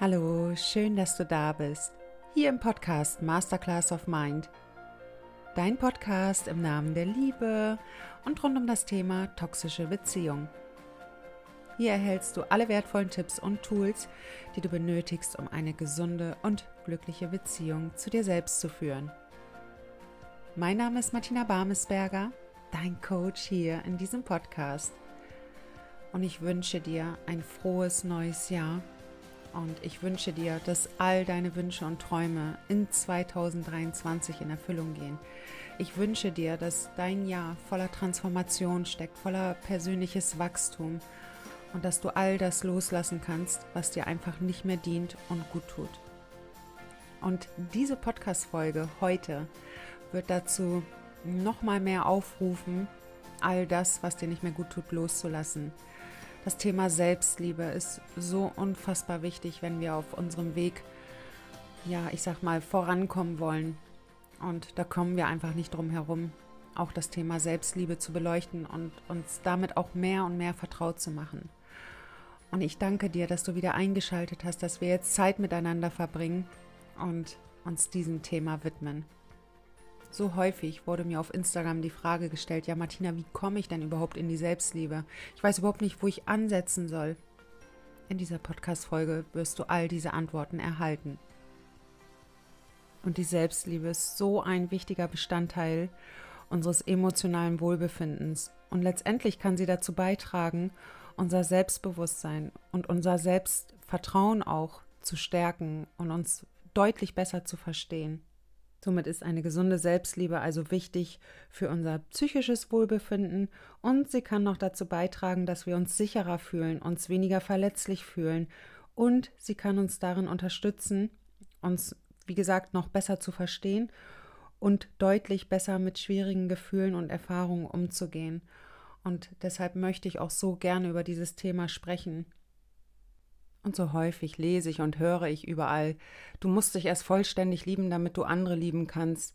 Hallo, schön, dass du da bist. Hier im Podcast Masterclass of Mind. Dein Podcast im Namen der Liebe und rund um das Thema toxische Beziehung. Hier erhältst du alle wertvollen Tipps und Tools, die du benötigst, um eine gesunde und glückliche Beziehung zu dir selbst zu führen. Mein Name ist Martina Barmesberger, dein Coach hier in diesem Podcast. Und ich wünsche dir ein frohes neues Jahr und ich wünsche dir, dass all deine Wünsche und Träume in 2023 in Erfüllung gehen. Ich wünsche dir, dass dein Jahr voller Transformation steckt, voller persönliches Wachstum und dass du all das loslassen kannst, was dir einfach nicht mehr dient und gut tut. Und diese Podcast-Folge heute wird dazu nochmal mehr aufrufen, all das, was dir nicht mehr gut tut, loszulassen das Thema Selbstliebe ist so unfassbar wichtig, wenn wir auf unserem Weg, ja, ich sag mal, vorankommen wollen. Und da kommen wir einfach nicht drum herum, auch das Thema Selbstliebe zu beleuchten und uns damit auch mehr und mehr vertraut zu machen. Und ich danke dir, dass du wieder eingeschaltet hast, dass wir jetzt Zeit miteinander verbringen und uns diesem Thema widmen. So häufig wurde mir auf Instagram die Frage gestellt, ja Martina, wie komme ich denn überhaupt in die Selbstliebe? Ich weiß überhaupt nicht, wo ich ansetzen soll. In dieser Podcast-Folge wirst du all diese Antworten erhalten. Und die Selbstliebe ist so ein wichtiger Bestandteil unseres emotionalen Wohlbefindens. Und letztendlich kann sie dazu beitragen, unser Selbstbewusstsein und unser Selbstvertrauen auch zu stärken und uns deutlich besser zu verstehen. Somit ist eine gesunde Selbstliebe also wichtig für unser psychisches Wohlbefinden und sie kann noch dazu beitragen, dass wir uns sicherer fühlen, uns weniger verletzlich fühlen und sie kann uns darin unterstützen, uns, wie gesagt, noch besser zu verstehen und deutlich besser mit schwierigen Gefühlen und Erfahrungen umzugehen. Und deshalb möchte ich auch so gerne über dieses Thema sprechen. Und so häufig lese ich und höre ich überall, du musst dich erst vollständig lieben, damit du andere lieben kannst.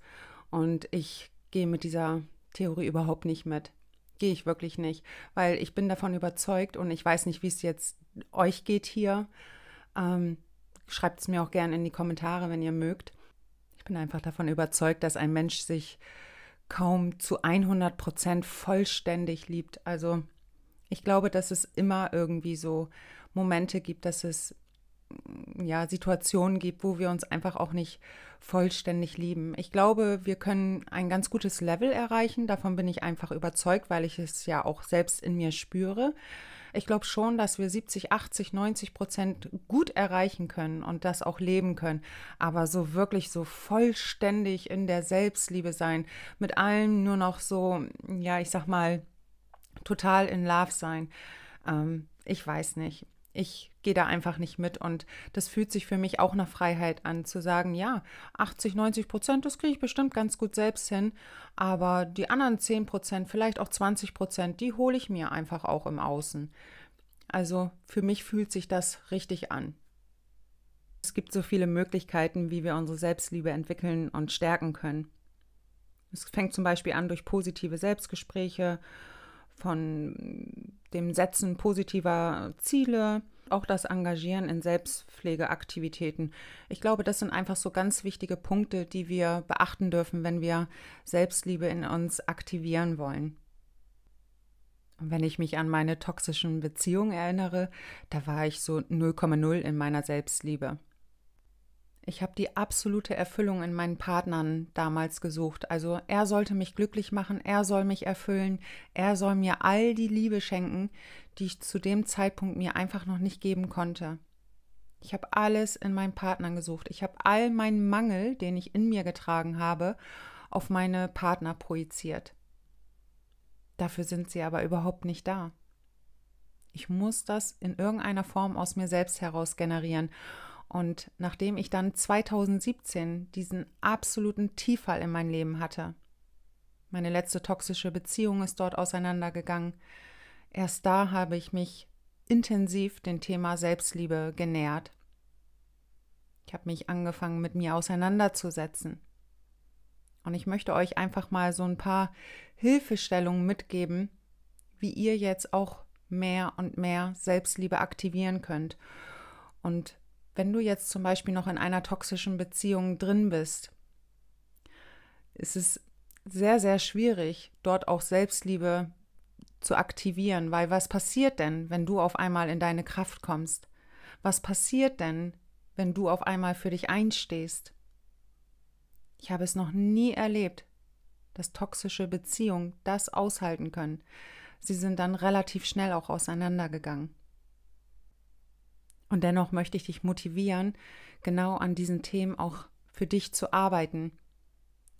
Und ich gehe mit dieser Theorie überhaupt nicht mit. Gehe ich wirklich nicht, weil ich bin davon überzeugt und ich weiß nicht, wie es jetzt euch geht hier. Ähm, Schreibt es mir auch gerne in die Kommentare, wenn ihr mögt. Ich bin einfach davon überzeugt, dass ein Mensch sich kaum zu 100 Prozent vollständig liebt. Also ich glaube, dass es immer irgendwie so Momente gibt, dass es mm, ja Situationen gibt, wo wir uns einfach auch nicht vollständig lieben. Ich glaube, wir können ein ganz gutes Level erreichen. Davon bin ich einfach überzeugt, weil ich es ja auch selbst in mir spüre. Ich glaube schon, dass wir 70, 80, 90 Prozent gut erreichen können und das auch leben können. Aber so wirklich so vollständig in der Selbstliebe sein, mit allem nur noch so, ja, ich sag mal, total in Love sein. Ähm, ich weiß nicht ich gehe da einfach nicht mit und das fühlt sich für mich auch nach Freiheit an, zu sagen, ja, 80, 90 Prozent, das kriege ich bestimmt ganz gut selbst hin, aber die anderen 10 Prozent, vielleicht auch 20 Prozent, die hole ich mir einfach auch im Außen. Also für mich fühlt sich das richtig an. Es gibt so viele Möglichkeiten, wie wir unsere Selbstliebe entwickeln und stärken können. Es fängt zum Beispiel an durch positive Selbstgespräche, von dem Setzen positiver Ziele, auch das Engagieren in Selbstpflegeaktivitäten. Ich glaube, das sind einfach so ganz wichtige Punkte, die wir beachten dürfen, wenn wir Selbstliebe in uns aktivieren wollen. Und wenn ich mich an meine toxischen Beziehungen erinnere, da war ich so 0,0 in meiner Selbstliebe. Ich habe die absolute Erfüllung in meinen Partnern damals gesucht. Also er sollte mich glücklich machen, er soll mich erfüllen, er soll mir all die Liebe schenken, die ich zu dem Zeitpunkt mir einfach noch nicht geben konnte. Ich habe alles in meinen Partnern gesucht. Ich habe all meinen Mangel, den ich in mir getragen habe, auf meine Partner projiziert. Dafür sind sie aber überhaupt nicht da. Ich muss das in irgendeiner Form aus mir selbst heraus generieren. Und nachdem ich dann 2017 diesen absoluten Tieffall in mein Leben hatte, meine letzte toxische Beziehung ist dort auseinandergegangen, erst da habe ich mich intensiv dem Thema Selbstliebe genähert. Ich habe mich angefangen, mit mir auseinanderzusetzen. Und ich möchte euch einfach mal so ein paar Hilfestellungen mitgeben, wie ihr jetzt auch mehr und mehr Selbstliebe aktivieren könnt. Und wenn du jetzt zum Beispiel noch in einer toxischen Beziehung drin bist, ist es sehr, sehr schwierig, dort auch Selbstliebe zu aktivieren, weil was passiert denn, wenn du auf einmal in deine Kraft kommst? Was passiert denn, wenn du auf einmal für dich einstehst? Ich habe es noch nie erlebt, dass toxische Beziehungen das aushalten können. Sie sind dann relativ schnell auch auseinandergegangen. Und dennoch möchte ich dich motivieren, genau an diesen Themen auch für dich zu arbeiten.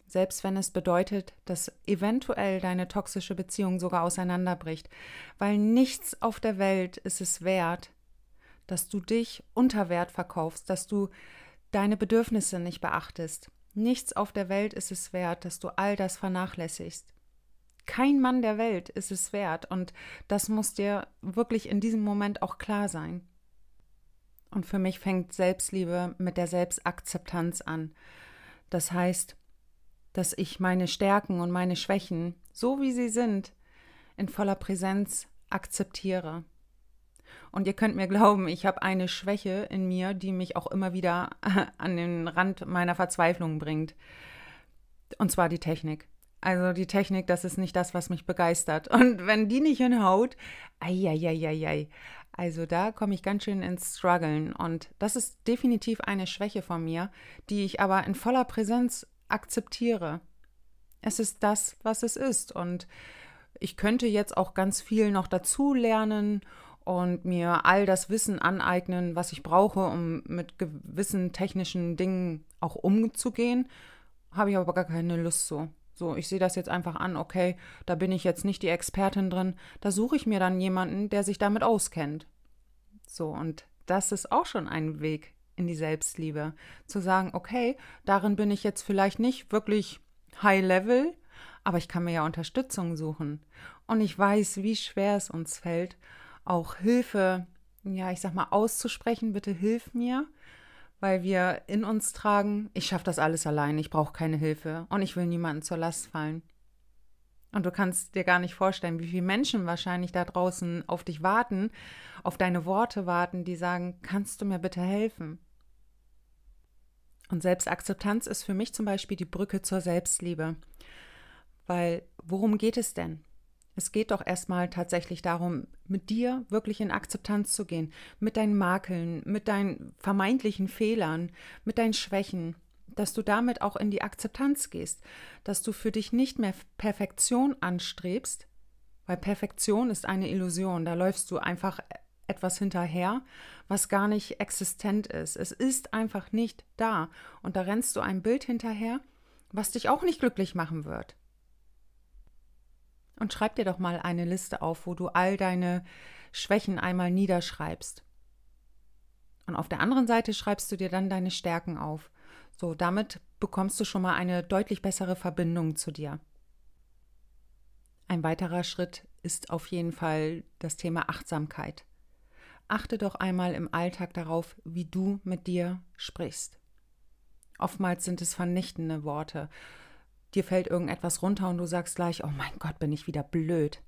Selbst wenn es bedeutet, dass eventuell deine toxische Beziehung sogar auseinanderbricht, weil nichts auf der Welt ist es wert, dass du dich unter Wert verkaufst, dass du deine Bedürfnisse nicht beachtest. Nichts auf der Welt ist es wert, dass du all das vernachlässigst. Kein Mann der Welt ist es wert und das muss dir wirklich in diesem Moment auch klar sein. Und für mich fängt Selbstliebe mit der Selbstakzeptanz an. Das heißt, dass ich meine Stärken und meine Schwächen, so wie sie sind, in voller Präsenz akzeptiere. Und ihr könnt mir glauben, ich habe eine Schwäche in mir, die mich auch immer wieder an den Rand meiner Verzweiflung bringt. Und zwar die Technik. Also die Technik, das ist nicht das, was mich begeistert. Und wenn die nicht hinhaut, ei, Also da komme ich ganz schön ins Struggeln. Und das ist definitiv eine Schwäche von mir, die ich aber in voller Präsenz akzeptiere. Es ist das, was es ist. Und ich könnte jetzt auch ganz viel noch dazu lernen und mir all das Wissen aneignen, was ich brauche, um mit gewissen technischen Dingen auch umzugehen, habe ich aber gar keine Lust so. So, ich sehe das jetzt einfach an, okay, da bin ich jetzt nicht die Expertin drin, da suche ich mir dann jemanden, der sich damit auskennt. So, und das ist auch schon ein Weg in die Selbstliebe. Zu sagen, okay, darin bin ich jetzt vielleicht nicht wirklich high level, aber ich kann mir ja Unterstützung suchen. Und ich weiß, wie schwer es uns fällt auch Hilfe, ja, ich sag mal, auszusprechen, bitte hilf mir, weil wir in uns tragen, ich schaffe das alles allein, ich brauche keine Hilfe und ich will niemanden zur Last fallen. Und du kannst dir gar nicht vorstellen, wie viele Menschen wahrscheinlich da draußen auf dich warten, auf deine Worte warten, die sagen, kannst du mir bitte helfen? Und Selbstakzeptanz ist für mich zum Beispiel die Brücke zur Selbstliebe. Weil worum geht es denn? Es geht doch erstmal tatsächlich darum, mit dir wirklich in Akzeptanz zu gehen, mit deinen Makeln, mit deinen vermeintlichen Fehlern, mit deinen Schwächen, dass du damit auch in die Akzeptanz gehst, dass du für dich nicht mehr Perfektion anstrebst, weil Perfektion ist eine Illusion, da läufst du einfach etwas hinterher, was gar nicht existent ist. Es ist einfach nicht da und da rennst du ein Bild hinterher, was dich auch nicht glücklich machen wird. Und schreib dir doch mal eine Liste auf, wo du all deine Schwächen einmal niederschreibst. Und auf der anderen Seite schreibst du dir dann deine Stärken auf. So, damit bekommst du schon mal eine deutlich bessere Verbindung zu dir. Ein weiterer Schritt ist auf jeden Fall das Thema Achtsamkeit. Achte doch einmal im Alltag darauf, wie du mit dir sprichst. Oftmals sind es vernichtende Worte, dir fällt irgendetwas runter und du sagst gleich, oh mein Gott, bin ich wieder blöd.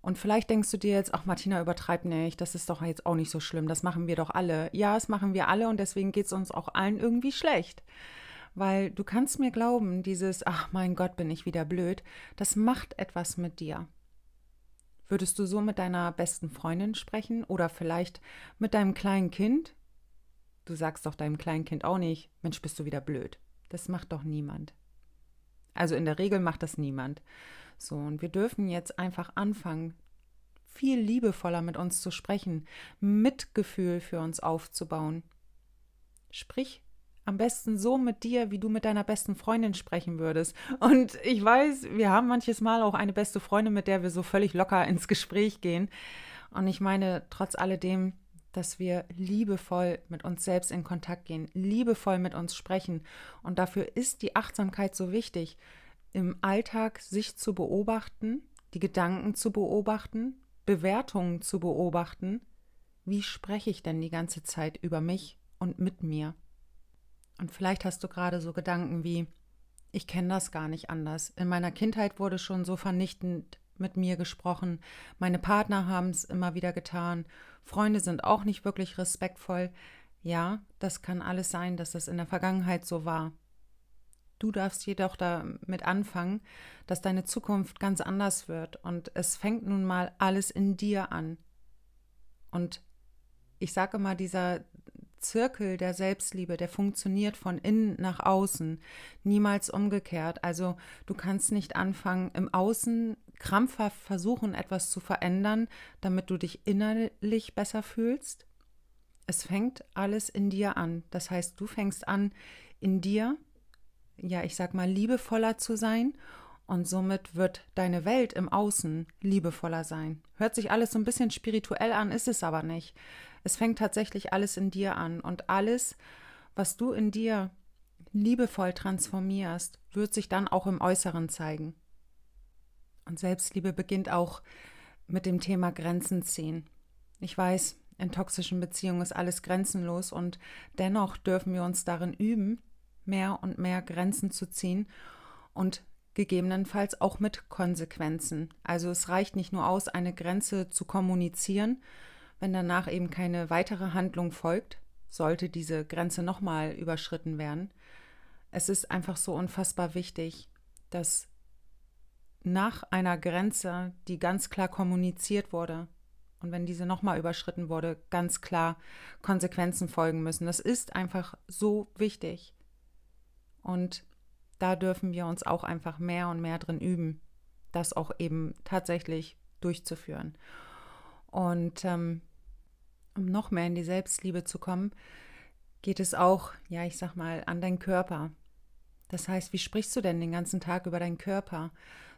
Und vielleicht denkst du dir jetzt, ach Martina, übertreib nicht, das ist doch jetzt auch nicht so schlimm, das machen wir doch alle. Ja, das machen wir alle und deswegen geht es uns auch allen irgendwie schlecht. Weil du kannst mir glauben, dieses, ach mein Gott, bin ich wieder blöd, das macht etwas mit dir. Würdest du so mit deiner besten Freundin sprechen oder vielleicht mit deinem kleinen Kind? Du sagst doch deinem kleinen Kind auch nicht, Mensch, bist du wieder blöd. Das macht doch niemand. Also in der Regel macht das niemand. So, und wir dürfen jetzt einfach anfangen, viel liebevoller mit uns zu sprechen, Mitgefühl für uns aufzubauen. Sprich am besten so mit dir, wie du mit deiner besten Freundin sprechen würdest. Und ich weiß, wir haben manches Mal auch eine beste Freundin, mit der wir so völlig locker ins Gespräch gehen. Und ich meine, trotz alledem, dass wir liebevoll mit uns selbst in Kontakt gehen, liebevoll mit uns sprechen. Und dafür ist die Achtsamkeit so wichtig, im Alltag sich zu beobachten, die Gedanken zu beobachten, Bewertungen zu beobachten. Wie spreche ich denn die ganze Zeit über mich und mit mir? Und vielleicht hast du gerade so Gedanken wie, ich kenne das gar nicht anders. In meiner Kindheit wurde schon so vernichtend mit mir gesprochen. Meine Partner haben es immer wieder getan. Freunde sind auch nicht wirklich respektvoll. Ja, das kann alles sein, dass das in der Vergangenheit so war. Du darfst jedoch damit anfangen, dass deine Zukunft ganz anders wird. Und es fängt nun mal alles in dir an. Und ich sage immer, dieser Zirkel der Selbstliebe, der funktioniert von innen nach außen, niemals umgekehrt. Also du kannst nicht anfangen, im Außen krampfhaft versuchen, etwas zu verändern, damit du dich innerlich besser fühlst. Es fängt alles in dir an. Das heißt, du fängst an, in dir ja, ich sag mal, liebevoller zu sein und somit wird deine Welt im Außen liebevoller sein. Hört sich alles so ein bisschen spirituell an, ist es aber nicht. Es fängt tatsächlich alles in dir an und alles, was du in dir liebevoll transformierst, wird sich dann auch im Äußeren zeigen. Und Selbstliebe beginnt auch mit dem Thema Grenzen ziehen. Ich weiß, in toxischen Beziehungen ist alles grenzenlos und dennoch dürfen wir uns darin üben, mehr und mehr Grenzen zu ziehen und gegebenenfalls auch mit Konsequenzen. Also es reicht nicht nur aus, eine Grenze zu kommunizieren, wenn danach eben keine weitere Handlung folgt, sollte diese Grenze nochmal überschritten werden. Es ist einfach so unfassbar wichtig, dass nach einer Grenze, die ganz klar kommuniziert wurde, und wenn diese nochmal überschritten wurde, ganz klar Konsequenzen folgen müssen. Das ist einfach so wichtig. Und da dürfen wir uns auch einfach mehr und mehr drin üben, das auch eben tatsächlich durchzuführen. Und ähm, um noch mehr in die Selbstliebe zu kommen, geht es auch, ja, ich sag mal, an deinen Körper. Das heißt, wie sprichst du denn den ganzen Tag über deinen Körper?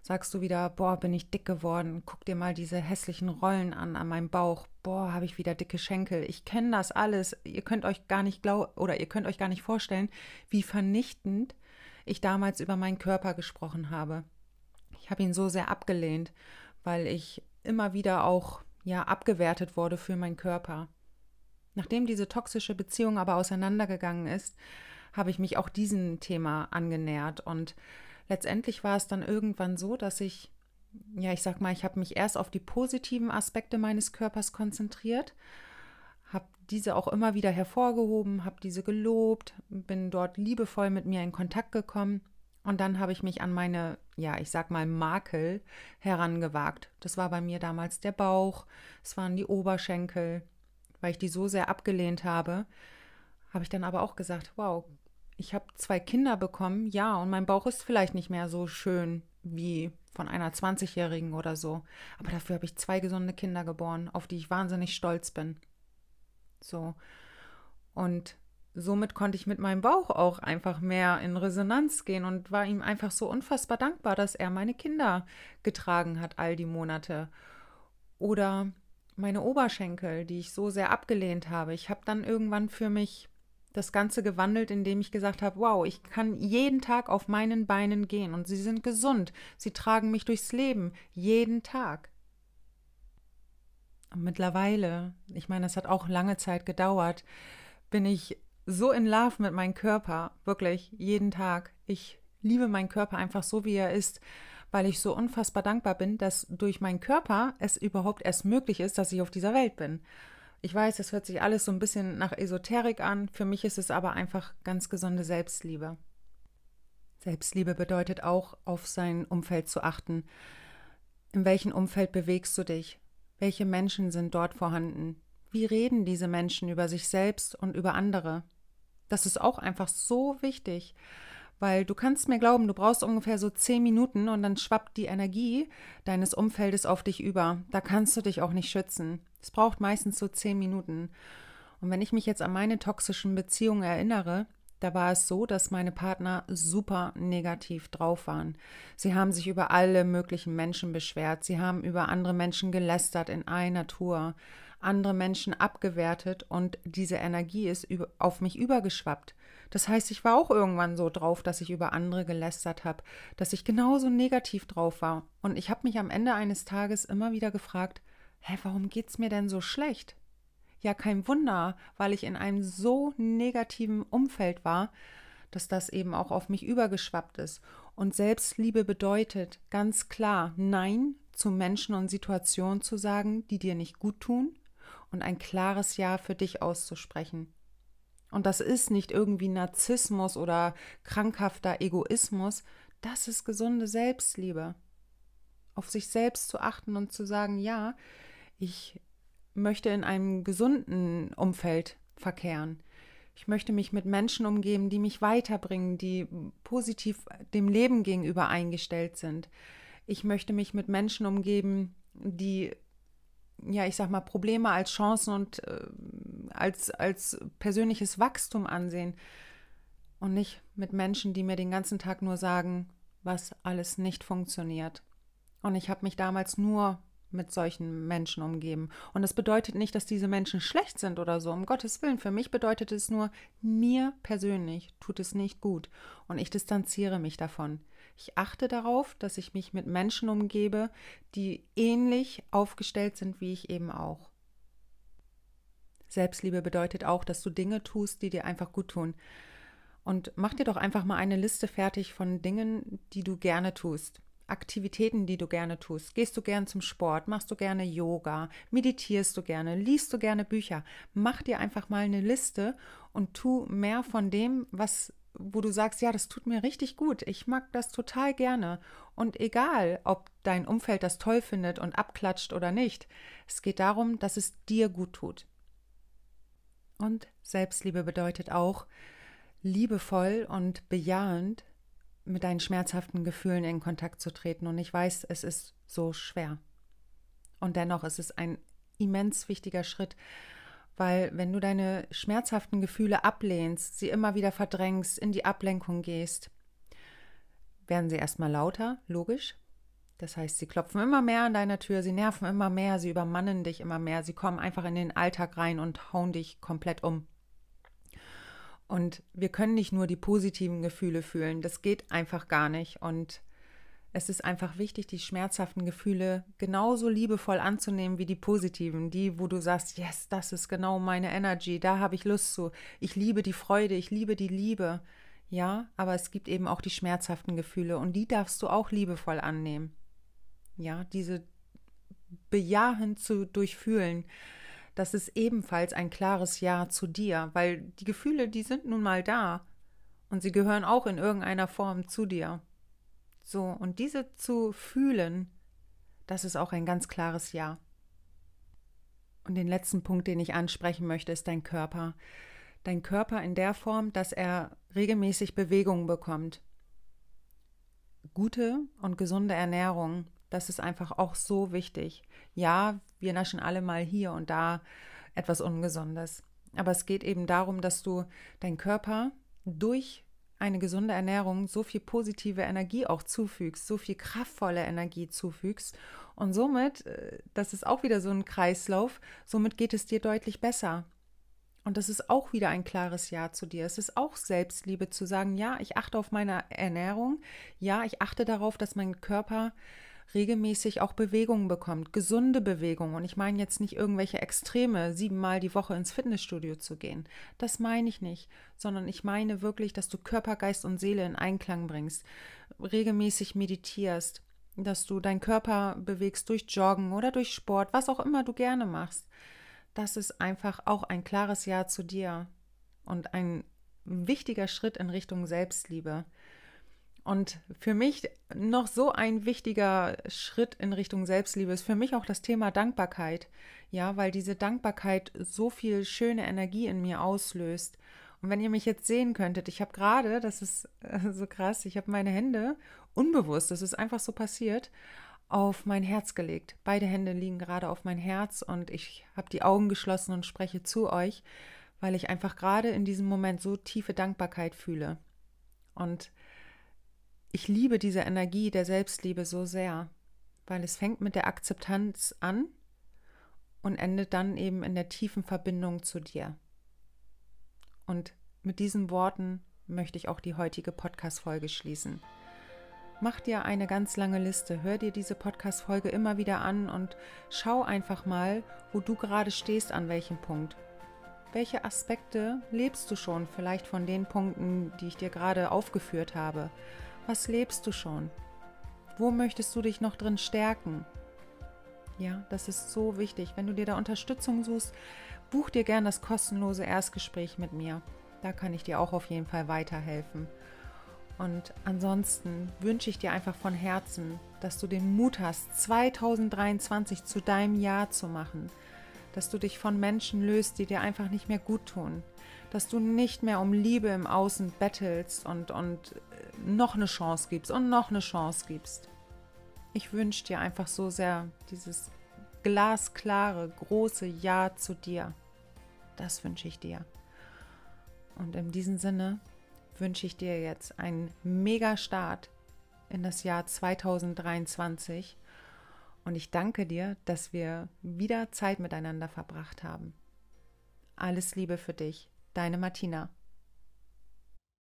Sagst du wieder, boah, bin ich dick geworden? Guck dir mal diese hässlichen Rollen an an meinem Bauch. Boah, habe ich wieder dicke Schenkel. Ich kenne das alles. Ihr könnt euch gar nicht glauben oder ihr könnt euch gar nicht vorstellen, wie vernichtend ich damals über meinen Körper gesprochen habe. Ich habe ihn so sehr abgelehnt, weil ich immer wieder auch ja abgewertet wurde für meinen Körper. Nachdem diese toxische Beziehung aber auseinandergegangen ist, habe ich mich auch diesem Thema angenähert und letztendlich war es dann irgendwann so, dass ich, ja, ich sag mal, ich habe mich erst auf die positiven Aspekte meines Körpers konzentriert, habe diese auch immer wieder hervorgehoben, habe diese gelobt, bin dort liebevoll mit mir in Kontakt gekommen und dann habe ich mich an meine, ja, ich sag mal, Makel herangewagt. Das war bei mir damals der Bauch, es waren die Oberschenkel, weil ich die so sehr abgelehnt habe, habe ich dann aber auch gesagt, wow, ich habe zwei Kinder bekommen, ja, und mein Bauch ist vielleicht nicht mehr so schön wie von einer 20-Jährigen oder so. Aber dafür habe ich zwei gesunde Kinder geboren, auf die ich wahnsinnig stolz bin. So. Und somit konnte ich mit meinem Bauch auch einfach mehr in Resonanz gehen und war ihm einfach so unfassbar dankbar, dass er meine Kinder getragen hat all die Monate. Oder meine Oberschenkel, die ich so sehr abgelehnt habe. Ich habe dann irgendwann für mich das Ganze gewandelt, indem ich gesagt habe, wow, ich kann jeden Tag auf meinen Beinen gehen und sie sind gesund. Sie tragen mich durchs Leben, jeden Tag. Und mittlerweile, ich meine, es hat auch lange Zeit gedauert, bin ich so in Love mit meinem Körper, wirklich jeden Tag. Ich liebe meinen Körper einfach so, wie er ist, weil ich so unfassbar dankbar bin, dass durch meinen Körper es überhaupt erst möglich ist, dass ich auf dieser Welt bin. Ich weiß, das hört sich alles so ein bisschen nach Esoterik an. Für mich ist es aber einfach ganz gesunde Selbstliebe. Selbstliebe bedeutet auch, auf sein Umfeld zu achten. In welchem Umfeld bewegst du dich? Welche Menschen sind dort vorhanden? Wie reden diese Menschen über sich selbst und über andere? Das ist auch einfach so wichtig. Weil du kannst mir glauben, du brauchst ungefähr so zehn Minuten und dann schwappt die Energie deines Umfeldes auf dich über. Da kannst du dich auch nicht schützen. Es braucht meistens so zehn Minuten. Und wenn ich mich jetzt an meine toxischen Beziehungen erinnere, da war es so, dass meine Partner super negativ drauf waren. Sie haben sich über alle möglichen Menschen beschwert. Sie haben über andere Menschen gelästert in einer Tour, andere Menschen abgewertet und diese Energie ist auf mich übergeschwappt. Das heißt, ich war auch irgendwann so drauf, dass ich über andere gelästert habe, dass ich genauso negativ drauf war. Und ich habe mich am Ende eines Tages immer wieder gefragt, hä, warum geht's mir denn so schlecht? Ja, kein Wunder, weil ich in einem so negativen Umfeld war, dass das eben auch auf mich übergeschwappt ist. Und Selbstliebe bedeutet ganz klar Nein zu Menschen und Situationen zu sagen, die dir nicht gut tun und ein klares Ja für dich auszusprechen. Und das ist nicht irgendwie Narzissmus oder krankhafter Egoismus, das ist gesunde Selbstliebe. Auf sich selbst zu achten und zu sagen, ja, ich möchte in einem gesunden Umfeld verkehren. Ich möchte mich mit Menschen umgeben, die mich weiterbringen, die positiv dem Leben gegenüber eingestellt sind. Ich möchte mich mit Menschen umgeben, die, ja, ich sag mal, Probleme als Chancen und äh, als, als persönliches Wachstum ansehen. Und nicht mit Menschen, die mir den ganzen Tag nur sagen, was alles nicht funktioniert. Und ich habe mich damals nur mit solchen Menschen umgeben. Und das bedeutet nicht, dass diese Menschen schlecht sind oder so. Um Gottes Willen. Für mich bedeutet es nur, mir persönlich tut es nicht gut. Und ich distanziere mich davon. Ich achte darauf, dass ich mich mit Menschen umgebe, die ähnlich aufgestellt sind wie ich eben auch. Selbstliebe bedeutet auch, dass du Dinge tust, die dir einfach gut tun. Und mach dir doch einfach mal eine Liste fertig von Dingen, die du gerne tust. Aktivitäten, die du gerne tust. Gehst du gern zum Sport? Machst du gerne Yoga? Meditierst du gerne? Liest du gerne Bücher? Mach dir einfach mal eine Liste und tu mehr von dem, was wo du sagst, ja, das tut mir richtig gut. Ich mag das total gerne. Und egal, ob dein Umfeld das toll findet und abklatscht oder nicht, es geht darum, dass es dir gut tut. Und Selbstliebe bedeutet auch, liebevoll und bejahend mit deinen schmerzhaften Gefühlen in Kontakt zu treten. Und ich weiß, es ist so schwer. Und dennoch ist es ein immens wichtiger Schritt, weil wenn du deine schmerzhaften Gefühle ablehnst, sie immer wieder verdrängst, in die Ablenkung gehst, werden sie erstmal lauter, logisch. Das heißt, sie klopfen immer mehr an deiner Tür, sie nerven immer mehr, sie übermannen dich immer mehr, sie kommen einfach in den Alltag rein und hauen dich komplett um. Und wir können nicht nur die positiven Gefühle fühlen, das geht einfach gar nicht. Und es ist einfach wichtig, die schmerzhaften Gefühle genauso liebevoll anzunehmen wie die positiven, die, wo du sagst, yes, das ist genau meine Energy, da habe ich Lust zu. Ich liebe die Freude, ich liebe die Liebe. Ja, aber es gibt eben auch die schmerzhaften Gefühle und die darfst du auch liebevoll annehmen. Ja, diese bejahend zu durchfühlen, das ist ebenfalls ein klares Ja zu dir, weil die Gefühle, die sind nun mal da und sie gehören auch in irgendeiner Form zu dir. So, und diese zu fühlen, das ist auch ein ganz klares Ja. Und den letzten Punkt, den ich ansprechen möchte, ist dein Körper. Dein Körper in der Form, dass er regelmäßig Bewegung bekommt. Gute und gesunde Ernährung, das ist einfach auch so wichtig. Ja, wir naschen alle mal hier und da etwas Ungesundes. Aber es geht eben darum, dass du dein Körper durch eine gesunde Ernährung so viel positive Energie auch zufügst, so viel kraftvolle Energie zufügst. Und somit, äh, das ist auch wieder so ein Kreislauf, somit geht es dir deutlich besser. Und das ist auch wieder ein klares Ja zu dir. Es ist auch Selbstliebe zu sagen, ja, ich achte auf meine Ernährung, ja, ich achte darauf, dass mein Körper regelmäßig auch Bewegungen bekommt, gesunde Bewegungen. Und ich meine jetzt nicht irgendwelche Extreme, siebenmal die Woche ins Fitnessstudio zu gehen. Das meine ich nicht, sondern ich meine wirklich, dass du Körper, Geist und Seele in Einklang bringst, regelmäßig meditierst, dass du deinen Körper bewegst durch Joggen oder durch Sport, was auch immer du gerne machst. Das ist einfach auch ein klares Ja zu dir und ein wichtiger Schritt in Richtung Selbstliebe. Und für mich noch so ein wichtiger Schritt in Richtung Selbstliebe ist für mich auch das Thema Dankbarkeit. Ja, weil diese Dankbarkeit so viel schöne Energie in mir auslöst. Und wenn ihr mich jetzt sehen könntet, ich habe gerade, das ist äh, so krass, ich habe meine Hände unbewusst, das ist einfach so passiert, auf mein Herz gelegt. Beide Hände liegen gerade auf mein Herz und ich habe die Augen geschlossen und spreche zu euch, weil ich einfach gerade in diesem Moment so tiefe Dankbarkeit fühle. Und ich liebe diese Energie der Selbstliebe so sehr, weil es fängt mit der Akzeptanz an und endet dann eben in der tiefen Verbindung zu dir. Und mit diesen Worten möchte ich auch die heutige Podcast-Folge schließen. Mach dir eine ganz lange Liste, hör dir diese Podcast-Folge immer wieder an und schau einfach mal, wo du gerade stehst, an welchem Punkt. Welche Aspekte lebst du schon, vielleicht von den Punkten, die ich dir gerade aufgeführt habe? Was lebst du schon? Wo möchtest du dich noch drin stärken? Ja, das ist so wichtig. Wenn du dir da Unterstützung suchst, buch dir gern das kostenlose Erstgespräch mit mir. Da kann ich dir auch auf jeden Fall weiterhelfen. Und ansonsten wünsche ich dir einfach von Herzen, dass du den Mut hast, 2023 zu deinem Jahr zu machen, dass du dich von Menschen löst, die dir einfach nicht mehr gut tun, dass du nicht mehr um Liebe im Außen bettelst und, und äh, noch eine Chance gibst und noch eine Chance gibst. Ich wünsche dir einfach so sehr dieses glasklare, große Ja zu dir. Das wünsche ich dir. Und in diesem Sinne wünsche ich dir jetzt einen mega Start in das Jahr 2023 und ich danke dir, dass wir wieder Zeit miteinander verbracht haben. Alles Liebe für dich, deine Martina.